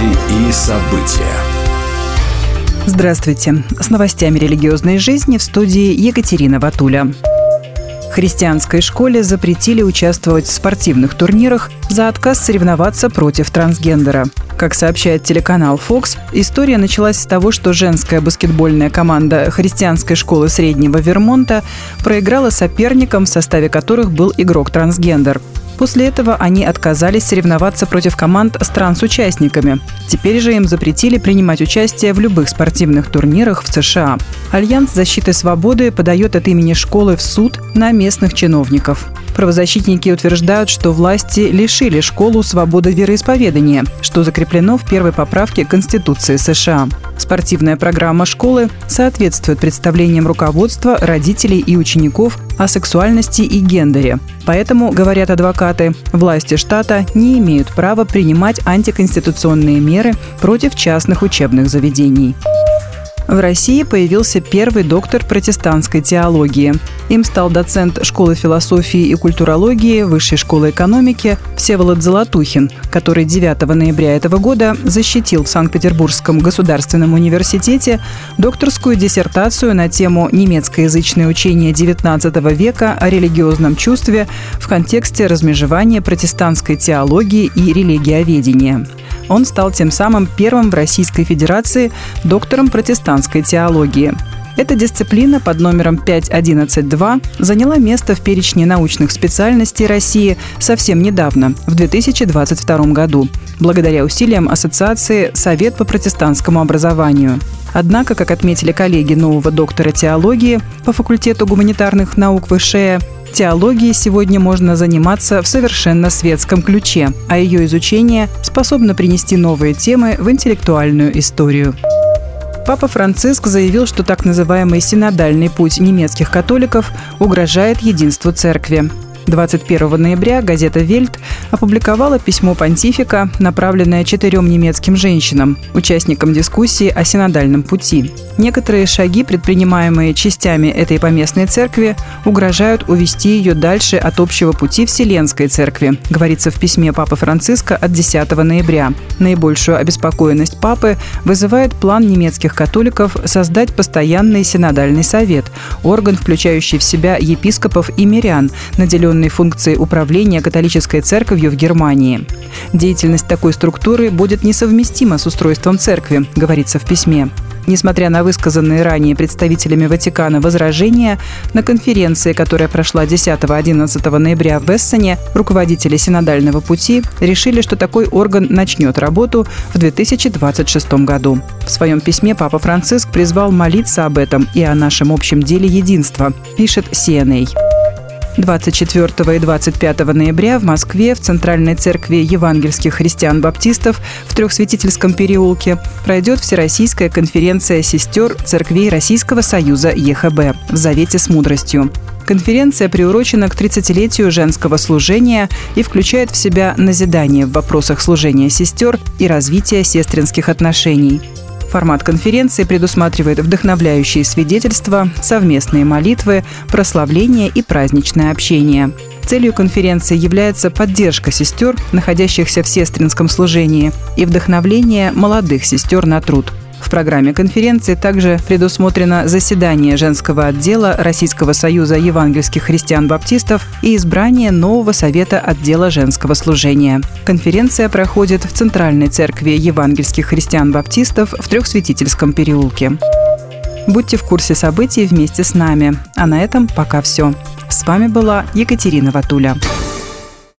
Новости и события. Здравствуйте. С новостями религиозной жизни в студии Екатерина Ватуля. Христианской школе запретили участвовать в спортивных турнирах за отказ соревноваться против трансгендера. Как сообщает телеканал Fox, история началась с того, что женская баскетбольная команда христианской школы среднего Вермонта проиграла соперникам, в составе которых был игрок-трансгендер. После этого они отказались соревноваться против команд с транс-участниками. Теперь же им запретили принимать участие в любых спортивных турнирах в США. Альянс защиты свободы подает от имени школы в суд на местных чиновников. Правозащитники утверждают, что власти лишили школу свободы вероисповедания, что закреплено в первой поправке Конституции США. Спортивная программа школы соответствует представлениям руководства, родителей и учеников о сексуальности и гендере. Поэтому, говорят адвокаты, власти штата не имеют права принимать антиконституционные меры против частных учебных заведений. В России появился первый доктор протестантской теологии. Им стал доцент школы философии и культурологии Высшей школы экономики Всеволод Золотухин, который 9 ноября этого года защитил в Санкт-Петербургском государственном университете докторскую диссертацию на тему «Немецкоязычное учение XIX века о религиозном чувстве в контексте размежевания протестантской теологии и религиоведения». Он стал тем самым первым в Российской Федерации доктором протестантской теологии. Эта дисциплина под номером 5112 заняла место в перечне научных специальностей России совсем недавно, в 2022 году, благодаря усилиям Ассоциации «Совет по протестантскому образованию». Однако, как отметили коллеги нового доктора теологии по факультету гуманитарных наук ВШЭ, Теологией сегодня можно заниматься в совершенно светском ключе, а ее изучение способно принести новые темы в интеллектуальную историю. Папа Франциск заявил, что так называемый синодальный путь немецких католиков угрожает единству церкви. 21 ноября газета «Вельт» опубликовала письмо понтифика, направленное четырем немецким женщинам, участникам дискуссии о синодальном пути. Некоторые шаги, предпринимаемые частями этой поместной церкви, угрожают увести ее дальше от общего пути Вселенской церкви, говорится в письме Папы Франциска от 10 ноября. Наибольшую обеспокоенность Папы вызывает план немецких католиков создать постоянный синодальный совет, орган, включающий в себя епископов и мирян, наделенный определенной функции управления католической церковью в Германии. Деятельность такой структуры будет несовместима с устройством церкви, говорится в письме. Несмотря на высказанные ранее представителями Ватикана возражения, на конференции, которая прошла 10-11 ноября в Эссене, руководители синодального пути решили, что такой орган начнет работу в 2026 году. В своем письме Папа Франциск призвал молиться об этом и о нашем общем деле единства, пишет CNA. 24 и 25 ноября в Москве в Центральной церкви евангельских христиан-баптистов в Трехсвятительском переулке пройдет Всероссийская конференция сестер церквей Российского Союза ЕХБ в Завете с мудростью. Конференция приурочена к 30-летию женского служения и включает в себя назидание в вопросах служения сестер и развития сестринских отношений. Формат конференции предусматривает вдохновляющие свидетельства, совместные молитвы, прославление и праздничное общение. Целью конференции является поддержка сестер, находящихся в сестринском служении, и вдохновление молодых сестер на труд – в программе конференции также предусмотрено заседание женского отдела Российского союза евангельских христиан-баптистов и избрание нового совета отдела женского служения. Конференция проходит в Центральной церкви евангельских христиан-баптистов в Трехсвятительском переулке. Будьте в курсе событий вместе с нами. А на этом пока все. С вами была Екатерина Ватуля.